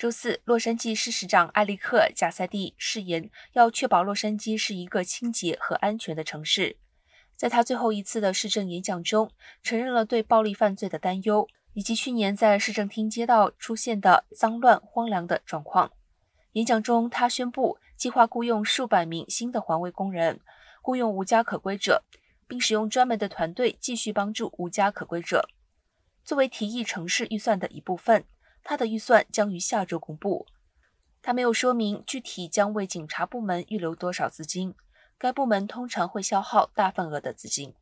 周四，洛杉矶市市长埃利克·贾塞蒂誓言要确保洛杉矶是一个清洁和安全的城市。在他最后一次的市政演讲中，承认了对暴力犯罪的担忧，以及去年在市政厅街道出现的脏乱荒凉的状况。演讲中，他宣布计划雇佣数百名新的环卫工人，雇佣无家可归者，并使用专门的团队继续帮助无家可归者。作为提议城市预算的一部分。他的预算将于下周公布。他没有说明具体将为警察部门预留多少资金，该部门通常会消耗大份额的资金。